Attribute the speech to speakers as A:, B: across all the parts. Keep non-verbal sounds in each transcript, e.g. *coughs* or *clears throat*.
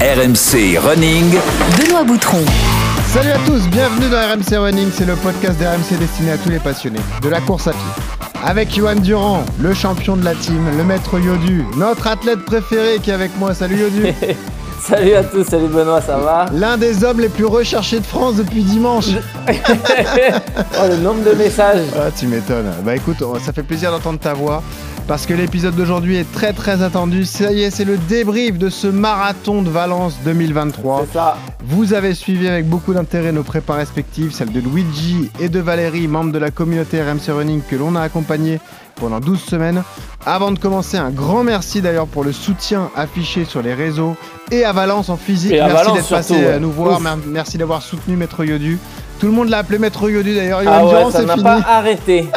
A: RMC Running.
B: Benoît Boutron.
C: Salut à tous, bienvenue dans RMC Running, c'est le podcast d'RMC destiné à tous les passionnés de la course à pied. Avec Johan Durand, le champion de la team, le maître Yodu, notre athlète préféré qui est avec moi. Salut Yodu. *laughs*
D: Salut à tous, salut Benoît, ça va?
C: L'un des hommes les plus recherchés de France depuis dimanche. *laughs*
D: Oh, le nombre de messages
C: Ah, tu m'étonnes. Bah écoute, ça fait plaisir d'entendre ta voix parce que l'épisode d'aujourd'hui est très très attendu. Ça y est, c'est le débrief de ce marathon de Valence 2023.
D: C'est ça.
C: Vous avez suivi avec beaucoup d'intérêt nos prépas respectives, celles de Luigi et de Valérie, membres de la communauté RMC Running que l'on a accompagné pendant 12 semaines. Avant de commencer, un grand merci d'ailleurs pour le soutien affiché sur les réseaux et à Valence en physique.
D: Et
C: merci d'être passé
D: ouais.
C: à nous voir.
D: Ouf.
C: Merci d'avoir soutenu Maître Yodu. Tout le monde l'a appelé Maître Yodu d'ailleurs.
D: Ah ouais, ça n'a pas arrêté.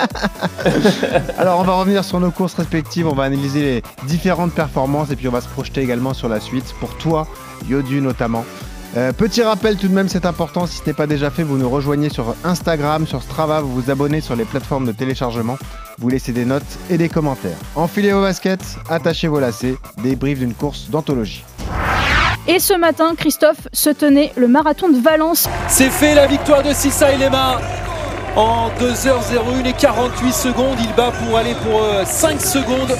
D: *laughs*
C: Alors on va revenir sur nos courses respectives, on va analyser les différentes performances et puis on va se projeter également sur la suite, pour toi, Yodu notamment. Euh, petit rappel tout de même, c'est important, si ce n'est pas déjà fait, vous nous rejoignez sur Instagram, sur Strava, vous vous abonnez sur les plateformes de téléchargement, vous laissez des notes et des commentaires. Enfilez vos baskets, attachez vos lacets, débrief d'une course d'anthologie.
E: Et ce matin, Christophe se tenait le marathon de Valence.
F: C'est fait la victoire de Sissa Elema en 2h01 et 48 secondes. Il bat pour aller pour euh, 5 secondes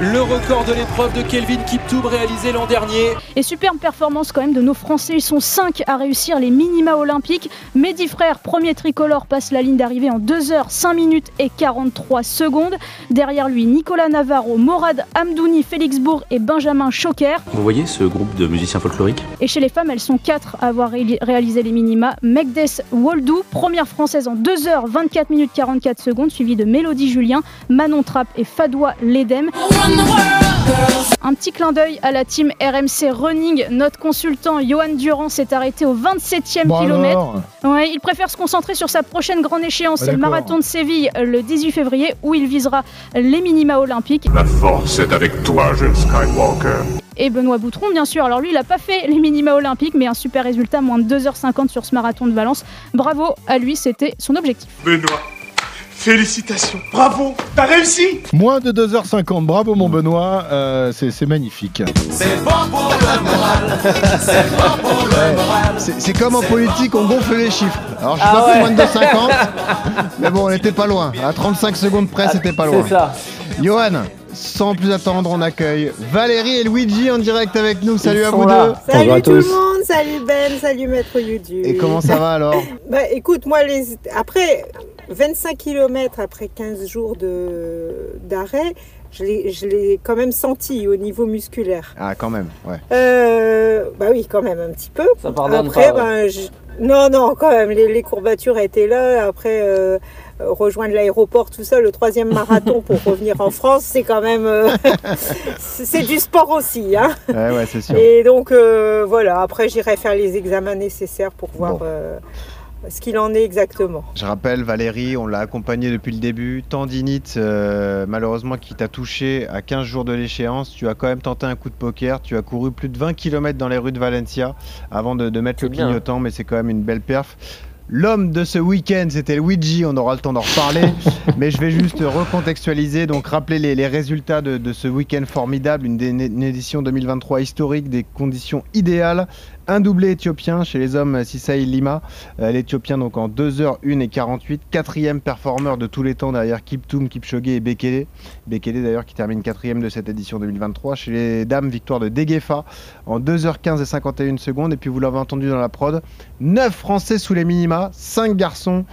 F: le record de l'épreuve de Kelvin Kiptoum réalisé l'an dernier.
E: Et superbe performance quand même de nos Français. Ils sont 5 à réussir les minima olympiques. Mehdi Frère, premier tricolore, passe la ligne d'arrivée en 2h, 5 minutes et 43 secondes. Derrière lui, Nicolas Navarro, Morad Hamdouni, Félix Bourg et Benjamin Choquer.
G: Vous voyez ce groupe de musiciens folkloriques?
E: Et chez les femmes, elles sont 4 à avoir ré- réalisé les minima. Megdes Woldou, première française en 2h, 24 minutes 44 secondes, suivie de Mélodie Julien, Manon Trapp et Fadoua Ledem. Un petit clin d'œil à la team RMC Running. Notre consultant Johan Durand s'est arrêté au 27e kilomètre. Ouais, il préfère se concentrer sur sa prochaine grande échéance,
C: Ouais,
E: c'est le marathon de Séville le 18 février où il visera les minima olympiques.
H: La force est avec toi, jeune Skywalker.
E: Et Benoît Boutron, bien sûr. Alors lui, il n'a pas fait les minima olympiques, mais un super résultat, moins de 2h50 sur ce marathon de Valence. Bravo à lui, c'était son objectif.
H: Benoît, félicitations. Bravo, t'as réussi.
I: Moins de 2h50, bravo mon Benoît, euh, c'est c'est magnifique.
C: C'est c'est comme en politique, on gonfle les chiffres. Alors je suis
D: Ah
C: pas
D: ouais.
C: moins de 2,50, *laughs* mais bon, on n'était pas loin. À 35 secondes près, c'était pas loin.
D: C'est ça.
C: Johan, sans plus attendre, on accueille Valérie et Luigi en direct avec nous. Salut à vous
D: là.
C: deux.
J: Salut
D: Bonjour à
J: tout
D: tous.
J: le monde, salut Ben, salut Maître Yudu.
C: Et comment ça va alors *laughs*
J: Bah écoute, moi, les... après 25 km après 15 jours de... d'arrêt, je l'ai je l'ai quand même senti au niveau musculaire.
C: Ah, quand même, ouais.
J: Euh, bah oui, quand même un petit peu.
D: Ça pardonne
J: Après,
D: pas. ouais.
J: ben, je- non, non, quand même, les, les courbatures étaient là. Après, euh, rejoindre l'aéroport, tout ça, le troisième marathon pour *laughs* revenir en France, c'est quand même... euh, *laughs* c'est du sport aussi, hein
C: Ouais, ouais, c'est sûr.
J: Et donc euh, voilà, après j'irai faire les examens nécessaires pour voir
C: Bon.
J: euh, ce qu'il en est exactement.
C: Je rappelle, Valérie, on l'a accompagnée depuis le début. Tendinite, euh, malheureusement, qui t'a touché à 15 jours de l'échéance. Tu as quand même tenté un coup de poker. Tu as couru plus de 20 km dans les rues de Valencia avant de, de mettre le
D: bien.
C: clignotant, mais c'est quand même une belle perf. L'homme de ce week-end, c'était Luigi, on aura le temps d'en reparler, *laughs* mais je vais juste recontextualiser, donc rappeler les, les résultats de, de ce week-end formidable, une, édition 2023 historique, des conditions idéales, un doublé éthiopien chez les hommes Sissaï Lima, euh, l'Éthiopien donc en 2h1 et 48, quatrième performeur de tous les temps derrière Kiptoum, Kipchoge et Bekele. Bekele d'ailleurs qui termine quatrième de cette édition 2023. Chez les dames, victoire de Degefa en 2h15 et 51 secondes. Et puis vous l'avez entendu dans la prod, 9 Français sous les minima, 5 garçons.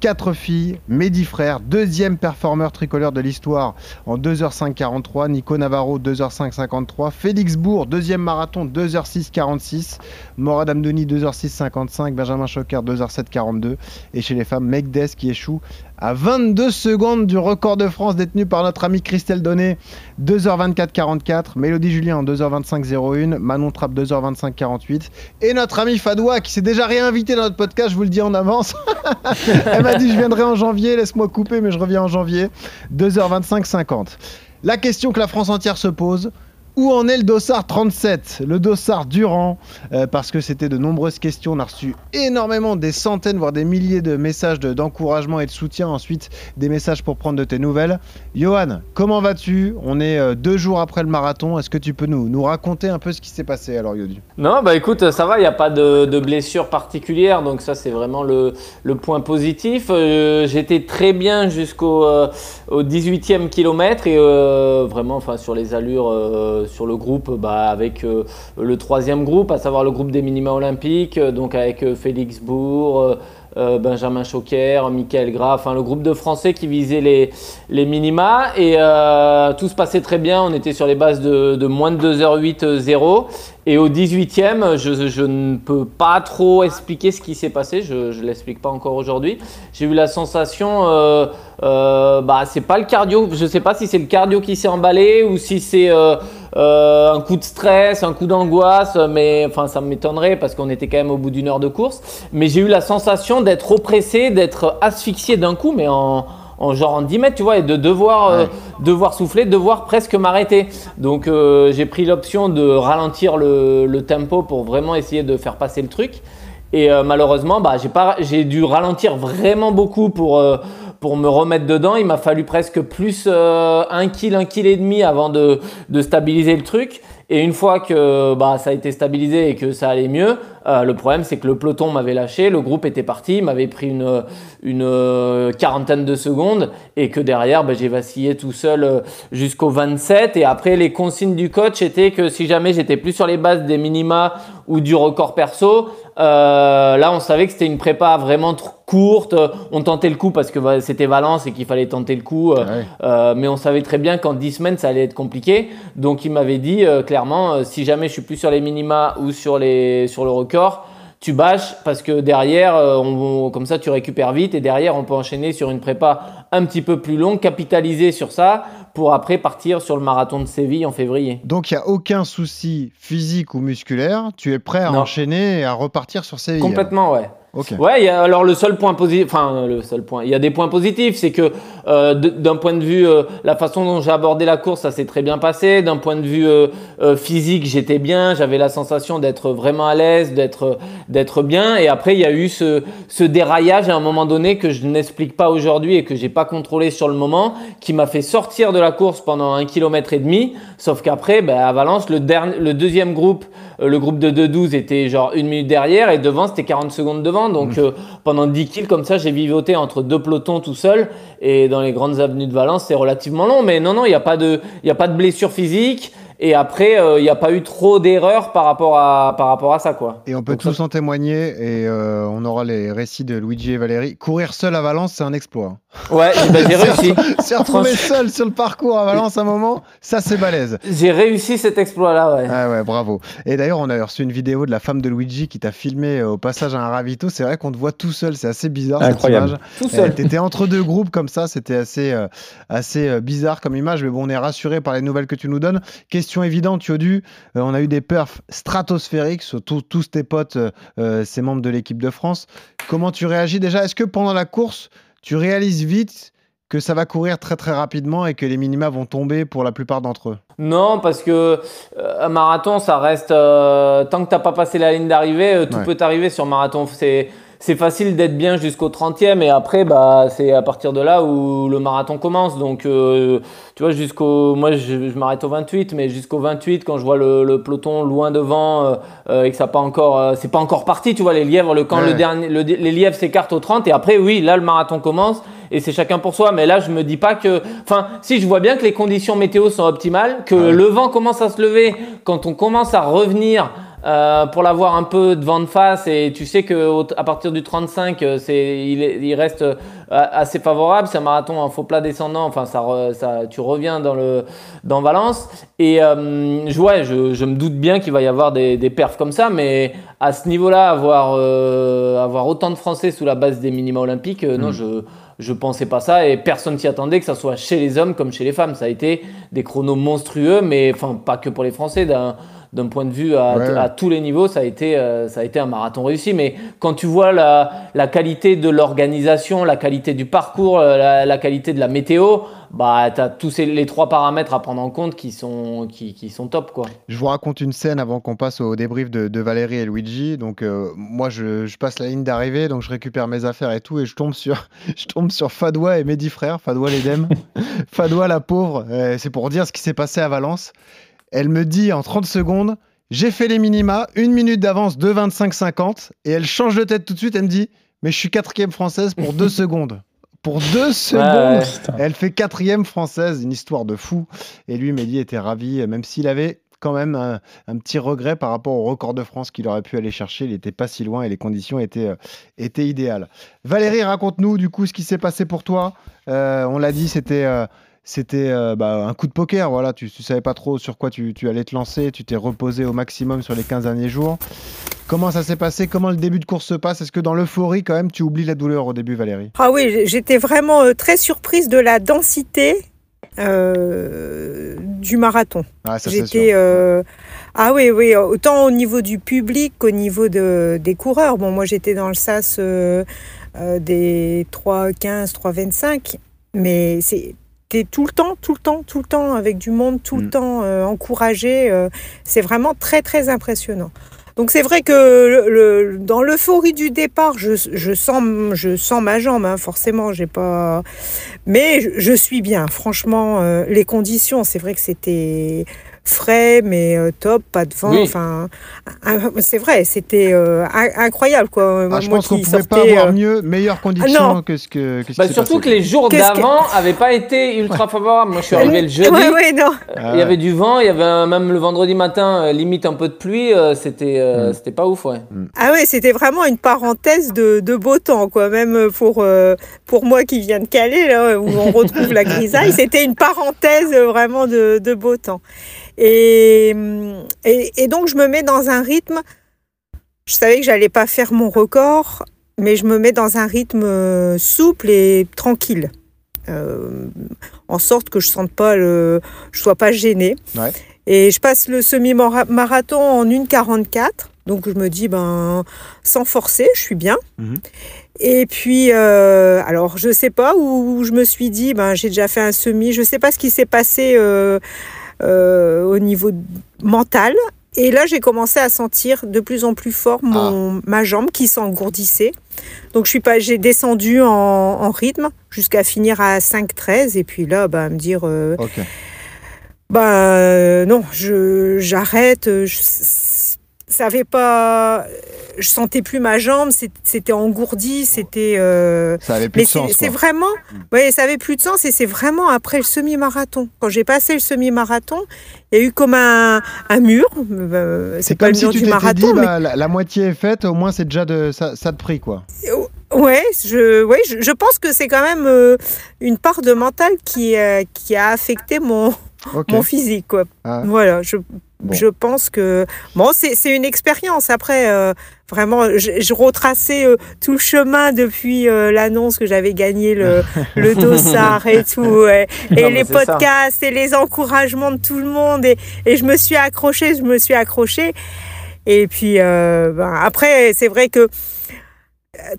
C: 4 filles, Mehdi Frère, deuxième performeur tricolore de l'histoire en 2h5.43, Nico Navarro 2h5.53, Félix Bourg, deuxième marathon 2h6.46, Morad Amdouni 2h6.55, Benjamin Choquer 2h7.42 et chez les femmes Megdes qui échoue à 22 secondes du record de France détenu par notre amie Christelle Donné 2h24.44, Mélodie Julien en 2h25.01, Manon Trapp 2h25.48 et notre ami Fadoua qui s'est déjà réinvité dans notre podcast, je vous le dis en avance. *laughs* Elle m'a dit je viendrai en janvier, laisse-moi couper mais je reviens en janvier. 2h25.50. La question que la France entière se pose, Où en est le dossard 37 Le dossard Durand euh, Parce que c'était de nombreuses questions. On a reçu énormément, des centaines, voire des milliers de messages de- d'encouragement et de soutien. Ensuite, des messages pour prendre de tes nouvelles. Johan, comment vas-tu? On est euh, deux jours après le marathon. Est-ce que tu peux nous, nous raconter un peu ce qui s'est passé alors, Yodu
D: Non, bah écoute, ça va, il n'y a pas de, blessure particulière, donc ça c'est vraiment le, point positif. Euh, J'étais très bien jusqu'au au 18e kilomètre et vraiment, enfin sur les allures, sur le groupe, bah, avec euh, le troisième groupe, à savoir le groupe des minima olympiques, euh, donc avec euh, Félix Bourg. Benjamin Choquer, Michael Graff, le groupe de Français qui visait les, les minima et tout se passait très bien. On était sur les bases de, de moins de 2h08-0 et au 18e, je, ne peux pas trop expliquer ce qui s'est passé, je ne l'explique pas encore aujourd'hui. J'ai eu la sensation, euh, euh, bah c'est pas le cardio, je sais pas si c'est le cardio qui s'est emballé ou si c'est euh, un coup de stress, un coup d'angoisse, mais enfin ça m'étonnerait parce qu'on était quand même au bout d'une heure de course. Mais j'ai eu la sensation d'être oppressé, d'être asphyxié d'un coup, mais en, en genre en 10 mètres, tu vois, et de devoir, euh, devoir souffler, devoir presque m'arrêter. Donc euh, j'ai pris l'option de ralentir le, le tempo pour vraiment essayer de faire passer le truc. Et euh, malheureusement, bah, j'ai pas, j'ai dû ralentir vraiment beaucoup pour, pour me remettre dedans. Il m'a fallu presque plus un kill, un kill et demi avant de, de stabiliser le truc. Et une fois que bah, ça a été stabilisé et que ça allait mieux, euh, le problème c'est que le peloton m'avait lâché, le groupe était parti, m'avait pris une, une euh, quarantaine de secondes et que derrière bah, j'ai vacillé tout seul euh, jusqu'au 27. Et après les consignes du coach étaient que si jamais j'étais plus sur les bases des minima ou du record perso, euh, là on savait que c'était une prépa vraiment trop courte. On tentait le coup parce que c'était Valence et qu'il fallait tenter le coup. euh,
C: Ouais.
D: euh, mais on savait très bien qu'en 10 semaines, ça allait être compliqué. Donc, il m'avait dit euh, clairement, si jamais je suis plus sur les minima ou sur, les, sur le record, tu bâches parce que derrière, on- on- comme ça, tu récupères vite et derrière, on peut enchaîner sur une prépa un petit peu plus longue, capitaliser sur ça pour après partir sur le marathon de Séville en février.
C: Donc, il n'y a aucun souci physique ou musculaire. Tu es prêt à
D: Non.
C: enchaîner et à repartir sur Séville
D: Complètement, ouais. Ouais, alors le seul point positif, enfin le seul point, il y a des points positifs, c'est que euh, d'un point de vue, euh, la façon dont j'ai abordé la course, ça s'est très bien passé. D'un point de vue euh, physique, j'étais bien, j'avais la sensation d'être vraiment à l'aise, d'être d'être bien. Et après, il y a eu ce, ce déraillage à un moment donné que je n'explique pas aujourd'hui et que j'ai pas contrôlé sur le moment, qui m'a fait sortir de la course pendant un kilomètre et demi. Sauf qu'après, ben, à Valence, le, le deuxième groupe, le groupe de 2-12 était genre une minute derrière et devant, c'était 40 secondes devant. Donc euh, pendant 10 kills comme ça, j'ai vivoté entre deux pelotons tout seul. Et dans les grandes avenues de Valence, c'est relativement long. Mais non, non, il n'y a, pas de- il y a pas de blessure physique. Et après, euh, il n'y a pas eu trop d'erreurs par, rapport à- par rapport à ça. Quoi.
C: Et on peut
D: Donc ça-
C: tous en témoigner et euh, on aura les récits de Luigi et Valérie. Courir seul à Valence, c'est un exploit.
D: Ouais, ben, j'ai *laughs* réussi.
C: Se retrouver seul sur le parcours à Valence un moment, ça c'est balèze.
D: J'ai réussi cet exploit-là, ouais.
C: Ah ouais, bravo. Et d'ailleurs, on a reçu une vidéo de la femme de Luigi qui t'a filmé euh, au passage à un ravito. C'est vrai qu'on te voit tout seul, c'est assez bizarre
A: Incroyable.
C: cette image.
D: Tout seul.
C: Euh, T'étais entre deux groupes comme ça, c'était assez, euh, assez euh, bizarre comme image, mais bon, on est rassuré par les nouvelles que tu nous donnes. Question évidente, Yodu, euh, on a eu des perfs stratosphériques sur tous- tous tes potes, euh, ces membres de l'équipe de France. Comment tu réagis déjà? Est-ce que pendant la course, tu réalises vite que ça va courir très très rapidement et que les minima vont tomber pour la plupart d'entre eux
D: Non, parce que euh, un marathon, ça reste. euh, tant que t'as pas passé la ligne d'arrivée, euh, tout
C: Ouais.
D: peut arriver sur marathon. C'est c'est facile d'être bien jusqu'au 30e et après, bah, c'est à partir de là où le marathon commence. Donc, euh, tu vois, jusqu'au. Moi, je, je m'arrête au 28, mais jusqu'au 28, quand je vois le, le peloton loin devant euh, euh, et que ça pas encore. euh, c'est pas encore parti, tu vois, les lièvres, le, quand
C: Ouais.
D: le dernier, le- les lièvres s'écartent au 30 et après, oui, là, le marathon commence et c'est chacun pour soi. Mais là, je me dis pas que. Enfin, si je vois bien que les conditions météo sont optimales, que le vent commence à se lever, quand on commence à revenir. Euh, pour l'avoir un peu de vent de face et tu sais que à partir du 35 euh, c'est il, est- il reste euh, assez favorable c'est un marathon en faux plat descendant enfin ça, tu reviens dans le dans Valence et euh, je, ouais, je, je me doute bien qu'il va y avoir des, des perfs comme ça mais à ce niveau là avoir euh, avoir autant de Français sous la base des minima olympiques non je je pensais pas ça et personne s'y attendait que ça soit chez les hommes comme chez les femmes. Ça a été des chronos monstrueux, mais enfin pas que pour les Français, d'un d'un point de vue à, tous les niveaux, ça a, été, ça a été un marathon réussi. Mais quand tu vois la, la qualité de l'organisation, la qualité du parcours, la, qualité de la météo, bah, tu as tous les trois paramètres à prendre en compte qui sont, qui, qui, sont top. Quoi.
C: Je vous raconte une scène avant qu'on passe au débrief de, de, Valérie et Luigi. Donc, moi, je, je, passe la ligne d'arrivée, donc je récupère mes affaires et tout, et je tombe sur, *laughs* je tombe sur Fadoua et Mehdi Frère, Fadoua l'Edem. *laughs* Fadoua la pauvre, c'est pour dire ce qui s'est passé à Valence. Elle me dit en 30 secondes J'ai fait les minima, une minute d'avance, 2,25-50. Et elle change de tête tout de suite. Elle me dit Mais je suis quatrième française pour deux *laughs* secondes. Pour deux secondes, elle fait quatrième française, une histoire de fou. Et lui, Mehdi était ravi, même s'il avait quand même un, petit regret par rapport au record de France qu'il aurait pu aller chercher. Il n'était pas si loin et les conditions étaient, euh, étaient idéales. Valérie, raconte-nous du coup ce qui s'est passé pour toi. Euh, on l'a dit, c'était euh, c'était euh, bah, un coup de poker. Voilà, tu ne savais pas trop sur quoi tu, allais te lancer. Tu t'es reposé au maximum sur les 15 derniers jours. Comment ça s'est passé? Comment le début de course se passe? Est-ce que dans l'euphorie, quand même, tu oublies la douleur au début, Valérie?
J: Ah oui, j'étais vraiment euh, très surprise de la densité euh, du marathon.
C: Ah,
J: j'étais. Ah oui, oui, autant au niveau du public qu'au niveau de, des coureurs. Bon, moi, j'étais dans le sas des 3,15, 3,25. Mais c'est tout le temps, tout le temps, tout le temps avec du monde, tout le mm. temps euh, encouragé. Euh, c'est vraiment très, très impressionnant. Donc c'est vrai que le, dans l'euphorie du départ, je, je, sens, je sens ma jambe, hein, forcément, j'ai pas. Mais je, je, suis bien. Franchement, euh, les conditions, c'est vrai que c'était frais, mais euh, top, pas de vent. Enfin, c'est vrai, c'était euh, incroyable quoi.
C: Ah, je pense qu'on pouvait pas avoir euh, mieux, meilleures conditions ah, que ce que. que
D: bah, surtout que les jours d'avant n'avaient pas été ultra favorables. Moi, je suis arrivé le jeudi.
J: non.
D: il y avait du vent, il y avait même le vendredi matin limite un peu de pluie. c'était mm. c'était pas ouf, ouais.
J: Mm. Ah ouais, c'était vraiment une parenthèse de, de, beau temps quoi. Même pour pour moi qui viens de Calais là, où on retrouve la *laughs* grisaille, c'était une parenthèse vraiment de, de beau temps. Et, et, donc, je me mets dans un rythme. Je savais que j'allais pas faire mon record, mais je me mets dans un rythme euh, souple et tranquille. Euh, en sorte que je sente pas le, je sois pas gênée. Et je passe le semi-marathon en 1,44. Donc je me dis, ben, sans forcer, je suis bien. Mhm. Et puis, euh, alors je sais pas où, je me suis dit, ben, j'ai déjà fait un semi. Je sais pas ce qui s'est passé euh, au niveau mental. Et là, j'ai commencé à sentir de plus en plus fort mon, ah. ma jambe qui s'engourdissait. Donc, je suis pas, j'ai descendu en, rythme jusqu'à finir à 5-13. Et puis là, bah, me dire, euh, bah, euh, non, je, j'arrête. Je, savais pas je sentais plus ma jambe c'était engourdi c'était
C: euh, ça avait plus de sens
J: c'est vraiment ouais ça avait plus de sens et c'est vraiment après le semi-marathon quand j'ai passé le semi-marathon il y a eu comme un, un mur
C: euh, c'est pas le si tu du marathon dit, bah, la, moitié est faite au moins c'est déjà de ça, ça te prie quoi
J: Ouais, je, ouais, je, pense que c'est quand même euh, une part de mental qui, qui a affecté mon, mon physique. Quoi. Ah. Voilà, je, je pense que bon, c'est une expérience. Après, euh, vraiment, je, retraçais euh, tout le chemin depuis euh, l'annonce que j'avais gagné le, *laughs* le dossard et tout, et, les podcasts et les encouragements de tout le monde. Et, et, je me suis accrochée, je me suis accrochée. Et puis ben, après, c'est vrai que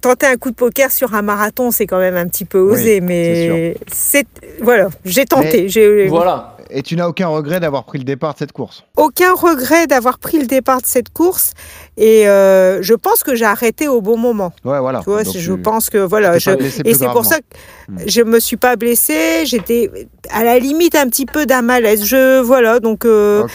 J: tenter un coup de poker sur un marathon, c'est quand même un petit peu osé, mais c'est voilà, j'ai tenté.
D: Voilà.
C: Et tu n'as aucun regret d'avoir pris le départ de cette course
J: Aucun regret d'avoir pris le départ de cette course. Et euh, je pense que j'ai arrêté au bon moment.
C: Ouais, voilà.
J: Tu vois, je pense que voilà. Je, et c'est pour ça que hmm. je me suis pas blessée. J'étais à la limite un petit peu d'un malaise. Je voilà, donc euh,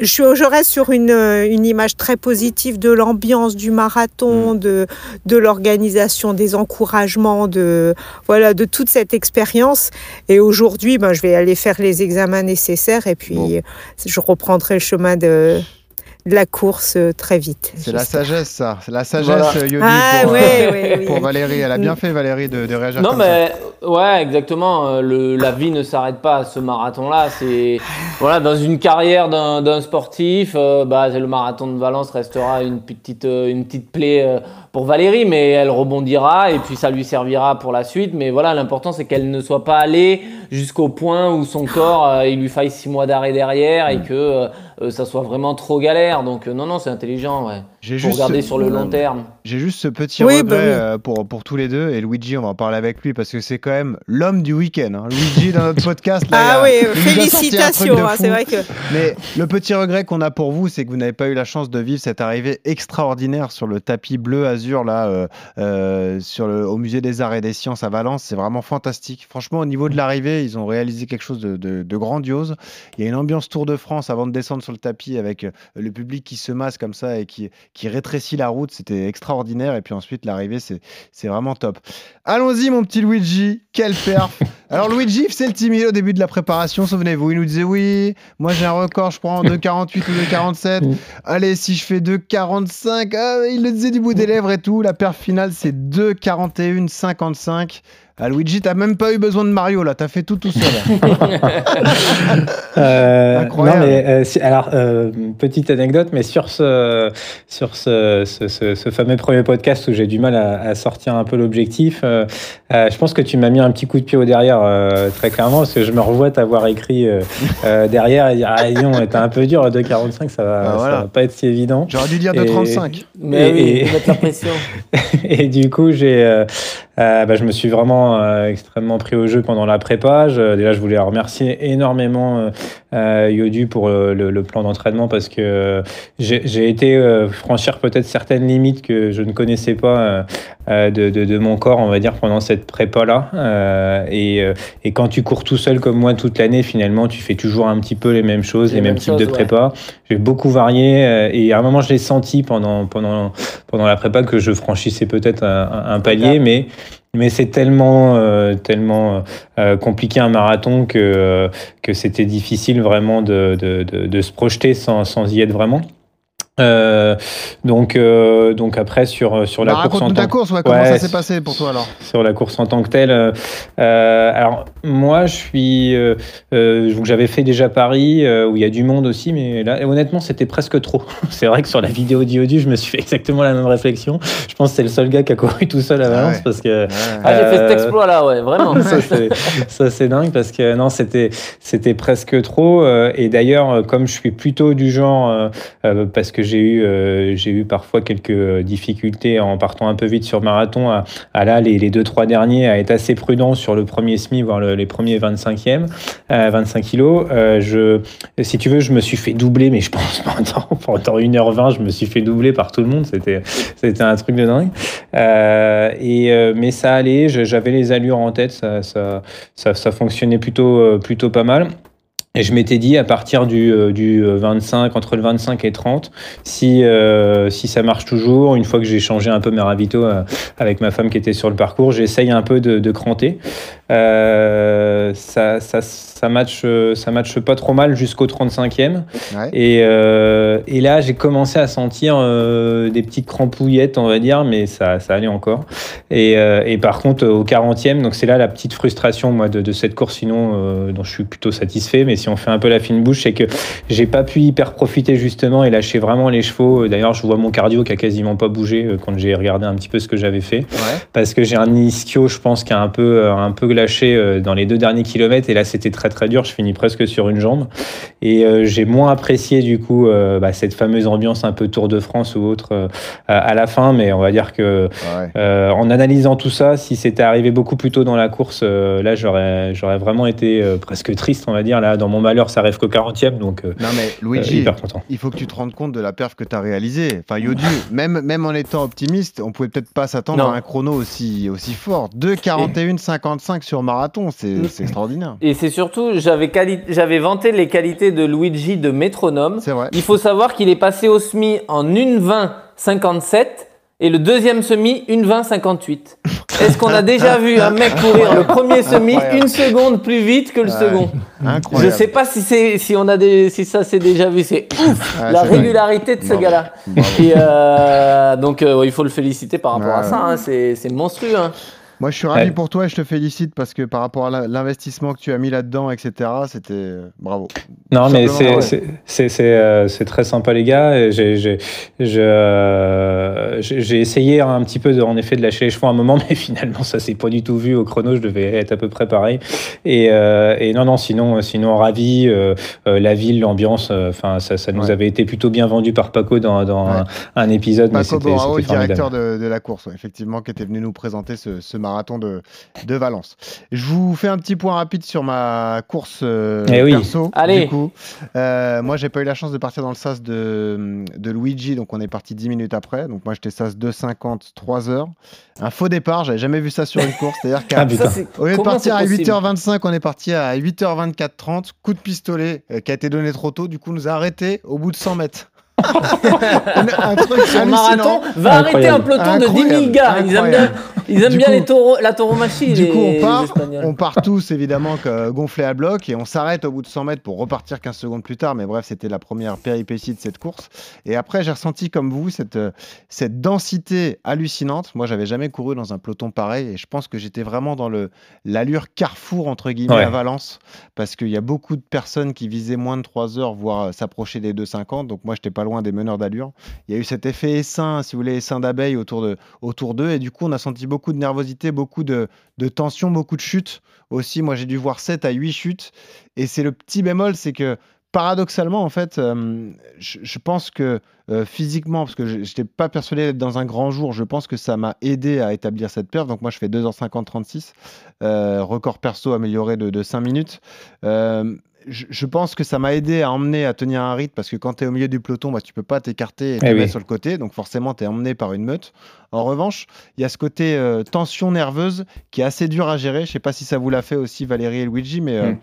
J: je, je, reste sur une, une, image très positive de l'ambiance du marathon, mm. de, de l'organisation, des encouragements, de, voilà, de toute cette expérience. Et aujourd'hui, ben, je vais aller faire les examens nécessaires et puis je reprendrai le chemin de, de la course euh, très vite.
C: C'est la sagesse, ça. C'est la sagesse, Yodi, ah, pour, euh, pour, Valérie. Elle a bien fait, Valérie, de, de réagir
D: non, mais, Ouais, exactement. Euh, le, la vie ne s'arrête pas à ce marathon-là. C'est voilà, dans une carrière d'un sportif, bah, le marathon de Valence restera une petite, une petite plaie pour Valérie, mais elle rebondira et puis ça lui servira pour la suite. Mais voilà, l'important, c'est qu'elle ne soit pas allée jusqu'au point où son corps, euh, il lui faille six mois d'arrêt derrière et que euh, euh, ça soit vraiment trop galère. Donc non, non, c'est intelligent. Ouais.
C: J'ai
D: Pour
C: juste
D: regarder
C: ce-
D: sur le long terme.
C: J'ai juste ce petit
J: Oui,
C: regret
J: bah oui.
C: euh, pour, pour tous les deux. Et Luigi, on va en parler avec lui parce que c'est quand même l'homme du week-end. hein. Luigi, dans notre podcast. Là,
J: Ah
C: il a-
J: oui,
C: il
J: félicitations. hein, c'est vrai que.
C: Mais le petit regret qu'on a pour vous, c'est que vous n'avez pas eu la chance de vivre cette arrivée extraordinaire sur le tapis bleu azur là, euh, euh, sur le, au musée des Arts et des Sciences à Valence. C'est vraiment fantastique. Franchement, au niveau de l'arrivée, ils ont réalisé quelque chose de, de- de grandiose. Il y a une ambiance Tour de France avant de descendre sur le tapis avec euh, le public qui se masse comme ça et qui, qui rétrécit la route. C'était extraordinaire. Et puis ensuite, l'arrivée, c'est c'est vraiment top. Allons-y, mon petit Luigi. Quel perf *laughs* Alors, Luigi, c'est le timide au début de la préparation. Souvenez-vous, il nous disait oui, moi j'ai un record, je crois, en 2,48 ou 2,47.
A: Mm.
C: Allez, si je fais 2,45, ah, il le disait du bout des lèvres et tout. La perf finale, c'est 2,41, 55. Ah, Luigi, t'as même pas eu besoin de Mario là, t'as fait tout tout seul. *laughs*
A: Euh,
C: Incroyable.
A: Non, mais euh, si- alors euh, petite anecdote, mais sur ce sur ce, ce, ce- ce fameux premier podcast où j'ai du mal à, à sortir un peu l'objectif, euh, euh, je pense que tu m'as mis un petit coup de pied au derrière euh, très clairement parce que je me revois t'avoir écrit euh, euh, derrière et dire ah non, t'es un peu dur 2,45, ça va
C: Ah, voilà.
A: ça va pas être si évident.
C: J'aurais dû dire
A: Et-
C: 2,35.
D: Mais
A: Et-
D: oui,
A: et-
D: mettre la pression. *laughs*
A: et du coup, j'ai, euh, bah, je me suis vraiment euh, extrêmement pris au jeu pendant la prépa. Je- déjà, je voulais remercier énormément euh, euh, Yodu pour euh, le, le plan d'entraînement parce que euh, j'ai été euh, franchir peut-être certaines limites que je ne connaissais pas de, de, de mon corps, on va dire, pendant cette prépa-là. Euh, et, euh, et quand tu cours tout seul comme moi toute l'année, finalement, tu fais toujours un petit peu les mêmes choses,
D: Les
A: les, mêmes,
D: mêmes
A: types de
D: ouais.
A: prépa. J'ai beaucoup varié euh, et à un moment, je l'ai senti pendant, pendant, pendant la prépa que je franchissais peut-être un- un palier, mais, mais c'est tellement, euh, tellement euh, compliqué un marathon que, euh, que c'était difficile vraiment de, de, de, de se projeter sans, sans y être vraiment. Euh, donc, euh, donc après sur sur la
C: Bah,
A: course en tant
C: ta course, ouais, comment
A: Ouais,
C: ça s'est passé pour toi alors
A: sur la course en tant que telle. euh, alors moi, je suis, euh, euh, donc j'avais fait déjà Paris euh, où il y a du monde aussi, mais là, honnêtement, c'était presque trop. *laughs* c'est vrai que sur la vidéo d'Iodu, je me suis fait exactement la même réflexion. Je pense que c'est le seul gars qui a couru tout seul à
C: Ah
A: Valence
C: ouais.
A: parce que.
D: Ah, j'ai fait cet exploit là, ouais, *laughs* vraiment.
A: ça c'est ça, c'est dingue parce que non c'était c'était presque trop euh, et d'ailleurs comme je suis plutôt du genre euh, euh, parce que j'ai eu euh, eu parfois quelques euh, difficultés en partant un peu vite sur marathon à, à là les, les deux trois derniers à être assez prudent sur le premier semi voire le- les premiers 25e euh, 25 kilos. Euh, je si tu veux je me suis fait doubler mais je pense *laughs* pendant pendant 1h20 je me suis fait doubler par tout le monde. C'était c'était un truc de dingue. Et, mais ça allait, j'avais les allures en tête, ça, ça, ça, ça fonctionnait plutôt, plutôt pas mal. Et je m'étais dit, à partir du, euh, du euh, 25, entre le 25 et 30, si, euh, si ça marche toujours, une fois que j'ai changé un peu mes ravitaux euh, avec ma femme qui était sur le parcours, j'essaye un peu de, de cranter. Euh, ça, ça, ça, match, euh, ça matche pas trop mal jusqu'au 35e.
C: Ouais.
A: Et, euh, et là, j'ai commencé à sentir euh, des petites crampouillettes, on va dire, mais ça, ça allait encore. Et, euh, et par contre, au 40e, donc c'est là la petite frustration moi de, de cette course, sinon dont je suis plutôt satisfait. Mais si on fait un peu la fine bouche, c'est que j'ai pas pu hyper profiter justement et lâcher vraiment les chevaux. D'ailleurs, je vois mon cardio qui a quasiment pas bougé quand j'ai regardé un petit peu ce que j'avais fait,
C: Ouais.
A: parce que j'ai un ischio, je pense, qui a un peu, un peu lâché dans les deux derniers kilomètres. Et là, c'était très très dur. Je finis presque sur une jambe. Et euh, j'ai moins apprécié du coup euh, bah, cette fameuse ambiance un peu Tour de France ou autre euh, à à la fin. Mais on va dire que
C: Ouais.
A: euh, en analysant tout ça, si c'était arrivé beaucoup plus tôt dans la course, euh, là j'aurais j'aurais vraiment été euh, presque triste, on va dire. Là, dans mon malheur, ça arrive qu'au 40e, donc euh,
C: Non mais
A: euh,
C: Luigi,
A: hyper content.
C: il faut que tu te rendes compte de la perf que tu as réalisée. Enfin, Yodu, *laughs* même, même en étant optimiste, on pouvait peut-être pas s'attendre à un chrono aussi, aussi fort. 2,41,55 sur marathon, c'est c'est extraordinaire.
D: Et c'est surtout, j'avais vanté les qualités de Luigi de métronome.
C: C'est vrai.
D: Il faut savoir qu'il est passé au semi en 1,20,57 et le deuxième semi 1,20,58. Est-ce qu'on a déjà vu un mec courir le premier semi une seconde plus vite que le
C: Ouais.
D: second? Je
C: Incroyable.
D: sais pas si c'est si on a des si ça s'est déjà vu. C'est ouf
C: Ouais,
D: la
C: c'est
D: régularité de ce gars-là. Euh, donc euh, il faut le féliciter par rapport à ça. hein. C'est c'est monstrueux. hein.
C: Moi, je suis ravi
A: Ouais.
C: pour toi et je te félicite parce que par rapport à l'investissement que tu as mis là-dedans, etc., c'était euh, bravo.
A: Non,
C: Tout
A: mais c'est euh, très sympa, les gars. J'ai euh, essayé un petit peu, de, en effet, de lâcher les chevaux à un moment, *laughs* mais finalement, ça s'est pas du tout vu au chrono. Je devais être à peu près pareil. Et, euh, et non, non, sinon, sinon ravi. euh, euh, la ville, l'ambiance, euh, enfin, ça, ça nous
C: Ouais.
A: avait été plutôt bien vendu par Paco dans, dans
C: Ouais.
A: un, un épisode, mais
C: Paco
A: c'était
C: Borao, le directeur de, de la course, effectivement, qui était venu nous présenter ce, ce marathon de, de Valence. Je vous fais un petit point rapide sur ma course euh,
A: Eh oui.
C: perso.
D: Allez.
C: Du coup, Euh, moi, j'ai pas eu la chance de partir dans le sas de, de Luigi, donc on est parti 10 minutes après. Donc moi, j'étais sas 2,50, 3 heures. Un faux départ, j'avais jamais vu ça sur une course. C'est-à-dire *laughs* qu'à
A: Ah,
C: lieu de partir à
D: possible
C: 8h25, on est parti à 8h24, 30. Coup de pistolet euh, qui a été donné trop tôt. Du coup, on nous a arrêtés au bout de 100 mètres. Un truc
D: marathon, va arrêter un peloton de 10 000 gars. Ils aiment bien, ils aiment bien
C: coup-
D: les taureaux, la tauromachie.
C: Du
D: les-
C: coup, on part,
D: Espagnols.
C: on part tous évidemment que- gonflés à bloc et on s'arrête au bout de 100 mètres pour repartir 15 secondes plus tard. Mais bref, c'était la première péripétie de cette course. Et après, j'ai ressenti comme vous cette, euh, cette densité hallucinante. Moi, j'avais jamais couru dans un peloton pareil et je pense que j'étais vraiment dans le l'allure carrefour entre guillemets
A: Ouais.
C: à Valence parce qu'il y a beaucoup de personnes qui visaient moins de 3 heures, voire euh, s'approcher des 2,50. Donc moi, j'étais pas loin des meneurs d'allure. Il y a eu cet effet essaim, si vous voulez, essaim d'abeilles autour de autour d'eux et du coup, on a senti beaucoup de nervosité, beaucoup de tension, beaucoup de chutes aussi. Moi, j'ai dû voir 7 à 8 chutes. Et c'est le petit bémol, c'est que paradoxalement, en fait, euh, je, pense que euh, physiquement, parce que je n'étais pas persuadé d'être dans un grand jour, je pense que ça m'a aidé à établir cette perf. Donc moi, je fais 2h50-36, euh, record perso amélioré de, de 5 minutes. Je, je pense que ça m'a aidé à emmener, à tenir un rythme, parce que quand tu es au milieu du peloton, bah, tu peux pas t'écarter et te
A: Eh
C: mettre
A: oui.
C: sur le côté. Donc forcément, tu es emmené par une meute. En revanche, il y a ce côté euh, tension nerveuse qui est assez dur à gérer. Je sais pas si ça vous l'a fait aussi, Valérie et Luigi, mais euh,
A: Mm.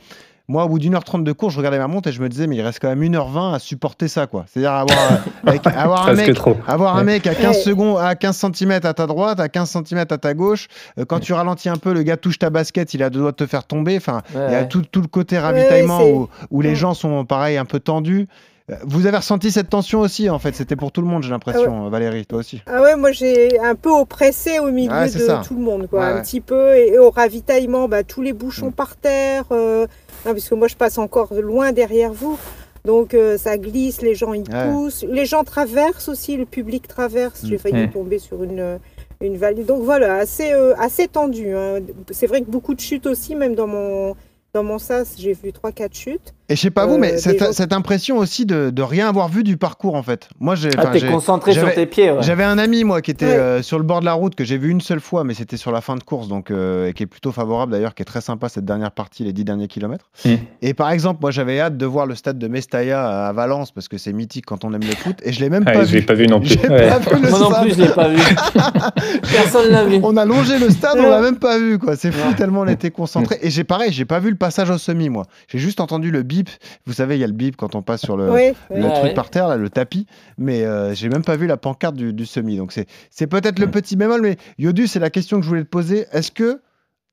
C: Moi, au bout d'une heure trente de cours, je regardais ma montre et je me disais, mais il reste quand même 1h20 à supporter ça, quoi. C'est-à-dire avoir, avec- *laughs* avoir un mec.
A: trop.
C: Avoir un
A: Ouais.
C: mec à 15
J: Ouais.
C: secondes, à 15 cm à ta droite, à 15 cm à ta gauche. Euh, quand tu ralentis un peu, le gars touche ta basket, il a deux doigts de te faire tomber. Enfin,
D: Ouais,
C: il y a tout, tout le côté ravitaillement où, où les gens sont pareil un peu tendus. Euh, Vous avez ressenti cette tension aussi, en fait? C'était pour tout le monde, j'ai l'impression, Valérie, toi aussi.
J: Ah ouais, moi j'ai un peu oppressé au milieu
C: Ouais,
J: de
C: ça.
J: tout le monde, quoi.
C: Ouais,
J: un
C: ouais.
J: petit peu. Et, et au ravitaillement, bah, tous les bouchons
C: Mm.
J: par terre. euh, non, parce que moi je passe encore loin derrière vous. Donc euh, ça glisse, les gens ils
C: Ouais.
J: poussent. Les gens traversent aussi, le public traverse. J'ai failli
A: Mm.
J: tomber sur une, une vallée. Donc voilà, assez, euh, assez tendu. hein. C'est vrai que beaucoup de chutes aussi, même dans mon, dans mon sas, j'ai vu 3-4 chutes.
C: Et je sais pas vous,
J: Euh,
C: mais
J: des
C: cette, impression aussi de, de rien avoir vu du parcours, en fait. Moi, j'ai.
D: Ah, t'es concentré sur tes pieds. ouais.
C: J'avais un ami, moi, qui était
J: Ouais.
C: euh, sur le bord de la route, que j'ai vu une seule fois, mais c'était sur la fin de course, donc, euh, et qui est plutôt favorable d'ailleurs, qui est très sympa cette dernière partie, les dix derniers kilomètres.
A: Mm.
C: Et par exemple, moi, j'avais hâte de voir le stade de Mestalla à Valence, parce que c'est mythique quand on aime le foot, et je l'ai même
A: Ouais,
C: pas
A: je l'ai
C: vu.
A: pas vu non plus.
C: J'ai
A: Ouais.
C: pas vu le
D: Moi non
C: stade.
D: plus, je l'ai pas vu. *laughs* Personne l'a vu.
C: On a longé le stade, on l'a même pas vu, quoi. C'est fou tellement on était concentré. Et j'ai pareil, j'ai pas vu le passage au semi, moi. J'ai juste entendu le bip. Vous savez, il y a le bip quand on passe sur le,
J: Ouais,
C: le
D: Ouais,
C: truc
D: ouais.
C: par terre, là, le tapis, mais euh, j'ai même pas vu la pancarte du, du semi. Donc c'est c'est peut-être le petit bémol, mais Yodu, c'est la question que je voulais te poser. Est-ce que,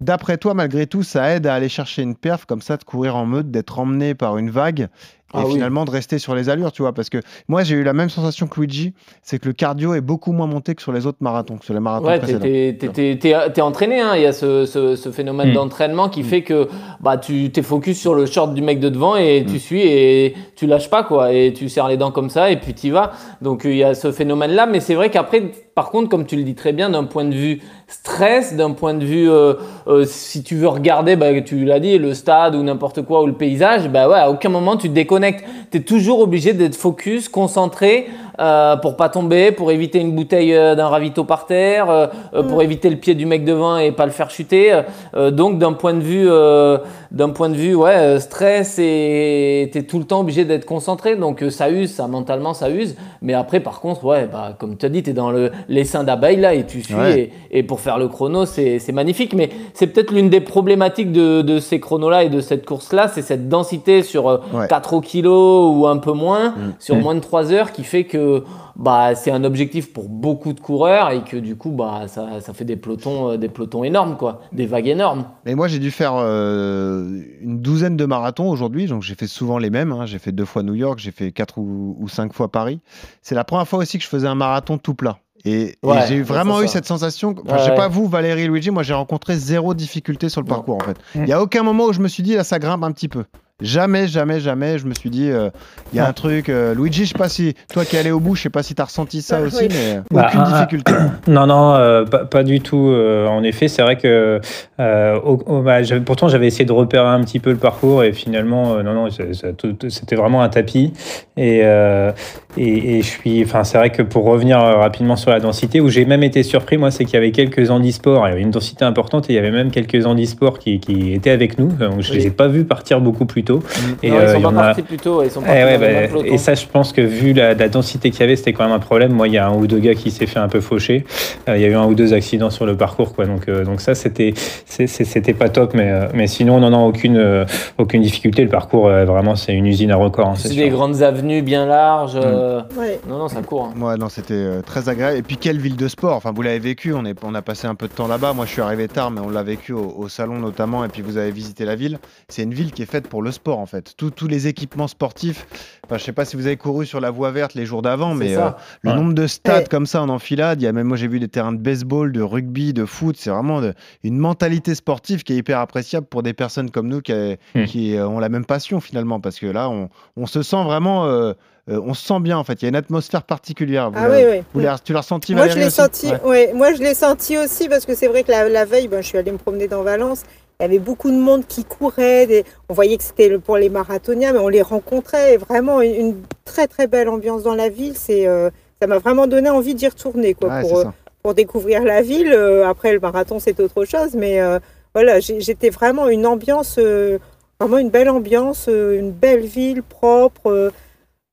C: d'après toi, malgré tout, ça aide à aller chercher une perf comme ça, de courir en meute, d'être emmené par une vague et
D: Ah oui.
C: finalement de rester sur les allures, tu vois Parce que moi, j'ai eu la même sensation que Luigi, c'est que le cardio est beaucoup moins monté que sur les autres marathons, que sur les marathons
D: Ouais,
C: précédents.
D: t'es- t'es- t'es- t'es t'es entraîné, hein. il y a ce, ce- ce phénomène
A: Mm.
D: d'entraînement qui fait que bah, tu t'es focus sur le short du mec de devant et tu suis et tu lâches pas quoi, et tu serres les dents comme ça et puis tu vas. Donc il y a ce phénomène-là, mais c'est vrai qu'après, par contre, comme tu le dis très bien, d'un point de vue stress, d'un point de vue, euh, euh, si tu veux regarder, bah, tu l'as dit, le stade ou n'importe quoi ou le paysage, bah ouais, à aucun moment tu te déconnectes. Tu es toujours obligé d'être focus, concentré euh, pour pas tomber, pour éviter une bouteille euh, d'un ravito par terre, euh, euh, pour éviter le pied du mec devant et pas le faire chuter. Euh, donc d'un point de vue, euh, d'un point de vue, ouais, stress et t'es tout le temps obligé d'être concentré. Donc ça use, ça mentalement ça use. Mais après par contre, ouais, bah comme tu as dit, t'es dans le l'essaim d'abeilles là et tu suis
C: Ouais.
D: et, et pour faire le chrono, c'est magnifique. Mais c'est peut-être l'une des problématiques de, de ces chronos là et de cette course là, c'est cette densité sur
C: Ouais.
D: 4 kilos ou un peu moins,
C: Mm.
D: sur
A: Mm.
D: moins de 3 heures, qui fait que bah, c'est un objectif pour beaucoup de coureurs et que du coup bah, ça, ça fait des pelotons, euh, des pelotons énormes, quoi, des vagues énormes.
C: Mais moi, j'ai dû faire euh, une douzaine de marathons aujourd'hui, donc j'ai fait souvent les mêmes. hein. J'ai fait deux fois New York, j'ai fait quatre ou, ou cinq fois Paris. C'est la première fois aussi que je faisais un marathon tout plat. Et, j'ai vraiment eu
D: ça.
C: cette sensation. Enfin,
D: Ouais,
C: je sais pas vous, Valérie, Luigi, moi j'ai rencontré zéro difficulté sur le
D: Non.
C: parcours en fait.
A: Mm.
C: Il y a aucun moment où je me suis dit là ça grimpe un petit peu. Jamais, jamais, jamais. Je me suis dit, euh, il y a un truc. euh, Luigi, je sais pas si toi qui es allé au bout, je sais pas si tu as ressenti ça
J: Ah,
C: aussi,
J: oui.
C: mais
A: Bah,
C: aucune
A: un- un-
C: difficulté. *coughs*
A: Non, non, euh, pas, pas du tout. euh, en effet, c'est vrai que euh, au- au- bah, pourtant j'avais essayé de repérer un petit peu le parcours et finalement, euh, non, non, c'était vraiment un tapis. Et, euh, et, et je suis, enfin, c'est vrai que pour revenir euh, rapidement sur la densité, où j'ai même été surpris, moi, c'est qu'il y avait quelques handisports, il y avait une densité importante et il y avait même quelques handisports qui, qui étaient avec nous. Donc, je
D: Oui.
A: les ai pas vus partir beaucoup plus tôt. Et
D: non,
A: euh,
D: ils sont pas
A: en a-
D: partis plus tôt, ils sont
A: eh
D: partis
A: ouais, bah, et ça, je pense que vu la, la densité qu'il y avait, c'était quand même un problème. Moi, il y a un ou deux gars qui s'est fait un peu faucher. Euh, il y a eu un ou deux accidents sur le parcours, quoi. Donc, euh, donc ça, c'était, c'était pas top. Mais, euh, mais sinon, non, non, aucune, euh, aucune difficulté. Le parcours, euh, vraiment, c'est une usine à record. hein, c'est sûr.
D: des grandes avenues bien larges. euh,
J: Ouais.
D: Non, non, ça court. hein.
C: Ouais, non, c'était euh, très agréable. Et puis, quelle ville de sport Enfin, vous l'avez vécu, on, est, on a passé un peu de temps là-bas. Moi, je suis arrivé tard, mais on l'a vécu au, au salon notamment. Et puis, vous avez visité la ville. C'est une ville qui est faite pour le sport, en fait. Tous- tous les équipements sportifs. Enfin, je sais pas si vous avez couru sur la voie verte les jours d'avant, mais euh, le
A: Ouais.
C: nombre de stades comme ça en enfilade, il y a même, moi, j'ai vu des terrains de baseball, de rugby, de foot. C'est vraiment de- une mentalité sportive qui est hyper appréciable pour des personnes comme nous qui,
A: Hmm.
C: qui, euh, ont la même passion, finalement. Parce que là, on, on se sent vraiment. euh, euh, on se sent bien, en fait. Il y a une atmosphère particulière. Vous
J: Ah oui, oui.
C: vous tu l'as ressenti,
J: Moi, je l'ai
C: aussi
J: senti.
C: Ouais.
J: Ouais. Moi, je l'ai senti aussi parce que c'est vrai que la, la veille, ben, je suis allée me promener dans Valence. Il y avait beaucoup de monde qui courait. des- On voyait que c'était pour les marathoniens, mais on les rencontrait. Et vraiment, une, une très très belle ambiance dans la ville. C'est, euh, ça m'a vraiment donné envie d'y retourner, quoi,
C: Ouais,
J: pour, euh, pour découvrir la ville. Euh, après, le marathon, c'est autre chose, mais euh, voilà, j'étais vraiment une ambiance, euh, vraiment une belle ambiance, une belle ville propre.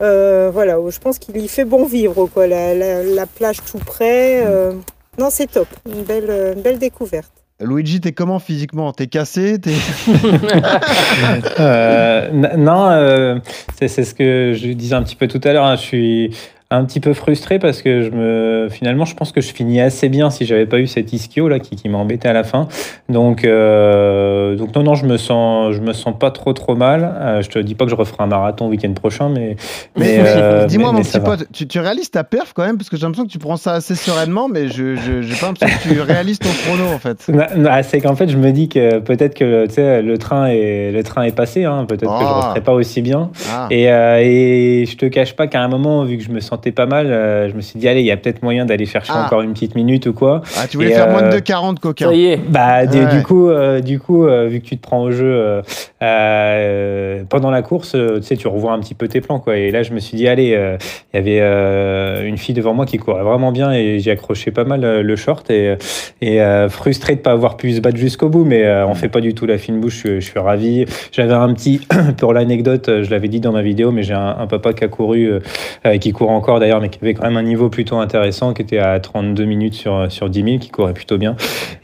J: euh, voilà, je pense qu'il y fait bon vivre, quoi. La, la- la plage tout près. euh, non, c'est top. Une belle, une belle découverte.
C: Luigi, t'es comment physiquement? T'es cassé? T'es- *laughs*
A: Euh, non, euh, c'est c'est ce que je disais un petit peu tout à l'heure. hein. Je suis un petit peu frustré parce que je me, finalement, je pense que je finis assez bien si j'avais pas eu cet ischio là qui, qui m'embêtait à la fin. Donc, euh, donc non, non, je me sens, je me sens pas trop trop mal. Euh, je te dis pas que je referai un marathon week-end prochain, mais, *laughs* mais, *laughs* euh,
C: Dis-moi,
A: mais-
C: mon petit pote, tu, tu réalises ta perf quand même? Parce que j'ai l'impression que tu prends ça assez sereinement, mais je je- j'ai pas l'impression que tu réalises ton chrono en fait. *laughs*
A: Ah, c'est qu'en fait, je me dis que peut-être que tu sais, le train est le train est passé. hein. Peut-être que je
C: Ah.
A: referai pas aussi bien.
C: Ah.
A: Et, euh, et je te cache pas qu'à un moment, vu que je me sentais pas mal, euh, je me suis dit, allez, il y a peut-être moyen d'aller chercher
C: Ah.
A: encore une petite minute ou quoi.
C: Ah, tu voulais
A: Et,
C: faire moins
A: euh,
C: de 2,40 coquin.
D: Ça y est.
A: Bah, du,
C: Ouais.
A: du coup, euh, du coup euh, vu que tu te prends au jeu euh, euh, pendant la course, euh, tu sais, tu revois un petit peu tes plans, quoi. Et là, je me suis dit, allez, euh, il y avait euh, une fille devant moi qui courait vraiment bien et j'ai accroché pas mal euh, le short et, et euh, frustré de pas avoir pu se battre jusqu'au bout, mais euh, on fait pas du tout la fine bouche. Je, suis- je suis ravi. J'avais un petit, *clears throat* pour l'anecdote, euh, je l'avais dit dans ma vidéo, mais j'ai un, un papa qui a couru, euh, euh, qui court encore d'ailleurs, mais qui avait quand même un niveau plutôt intéressant, qui était à 32 minutes sur, sur 10 000, qui courait plutôt bien.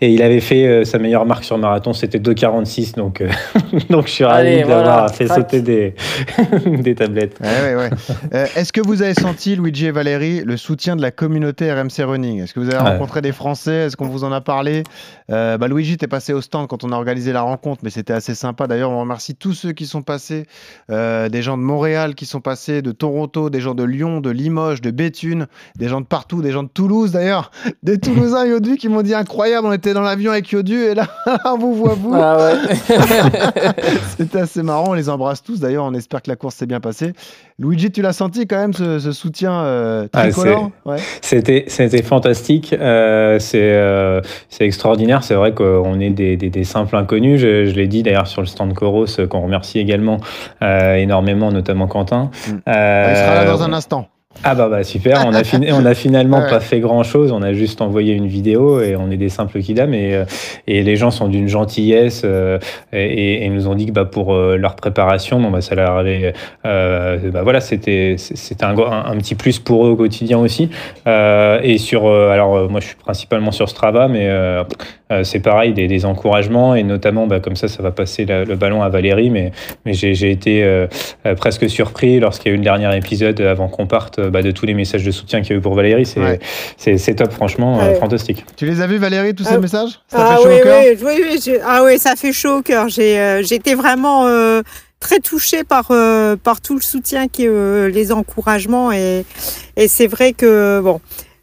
A: Et il avait fait euh, sa meilleure marque sur marathon, c'était 2,46. Donc, euh, *laughs* donc je suis ravi
D: Allez,
A: d'avoir
D: voilà,
A: fait sauter des, *laughs* des tablettes.
C: Ouais, ouais, ouais. Euh, Est-ce que vous avez senti, Luigi et Valérie, le soutien de la communauté RMC Running? Est-ce que vous avez
A: Ouais.
C: rencontré des Français? Est-ce qu'on vous en a parlé? Euh, bah, Luigi, t'es passé au stand quand on a organisé la rencontre, mais c'était assez sympa. D'ailleurs, on remercie tous ceux qui sont passés, euh, des gens de Montréal qui sont passés, de Toronto, des gens de Lyon, de Limoges, de Béthune, des gens de partout, des gens de Toulouse d'ailleurs, des Toulousains Yodu qui m'ont dit incroyable, on était dans l'avion avec Yodu et là, *laughs* on vous voit vous.
D: Ah ouais. *laughs*
C: C'était assez marrant, on les embrasse tous. D'ailleurs, on espère que la course s'est bien passée. Luigi, tu l'as senti quand même ce, ce soutien euh,
A: Ah,
C: tricolore?
A: C'était, c'était fantastique. Euh, c'est, euh, c'est extraordinaire. C'est vrai qu'on est des, des, des simples inconnus. Je, je l'ai dit d'ailleurs sur le stand Coros, euh, qu'on remercie également euh, énormément, notamment Quentin.
C: Mm. Il sera là dans un instant.
A: Ah bah, bah super, on a, fini- on a finalement *laughs*
C: Ouais.
A: pas fait grand chose, on a juste envoyé une vidéo et on est des simples kidam et, euh, et les gens sont d'une gentillesse euh, et, et nous ont dit que bah, pour euh, leur préparation, bon, bah, ça leur avait, euh, bah, voilà, c'était c'était un, un, un petit plus pour eux au quotidien aussi. Euh, et sur, alors moi je suis principalement sur Strava, mais euh, euh, c'est pareil, des, des encouragements et notamment bah, comme ça, ça va passer la- le ballon à Valérie, mais, mais j'ai j'ai été euh, euh, presque surpris lorsqu'il y a eu le dernier épisode euh, avant qu'on parte euh, bah, de tous les messages de soutien qu'il y a eu pour Valérie. C'est
C: Ouais.
A: c'est c'est top, franchement, euh, fantastique.
C: Tu les as vus, Valérie, tous
J: Ah,
C: ces messages? Ça
J: ah
C: fait chaud
J: oui,
C: au cœur?
J: oui, oui, oui, j'ai- ah oui, ça fait chaud au cœur. J'ai, euh, J'étais vraiment euh, très touchée par, euh, par tout le soutien, qui, euh, les encouragements. Et, et c'est vrai que, bon,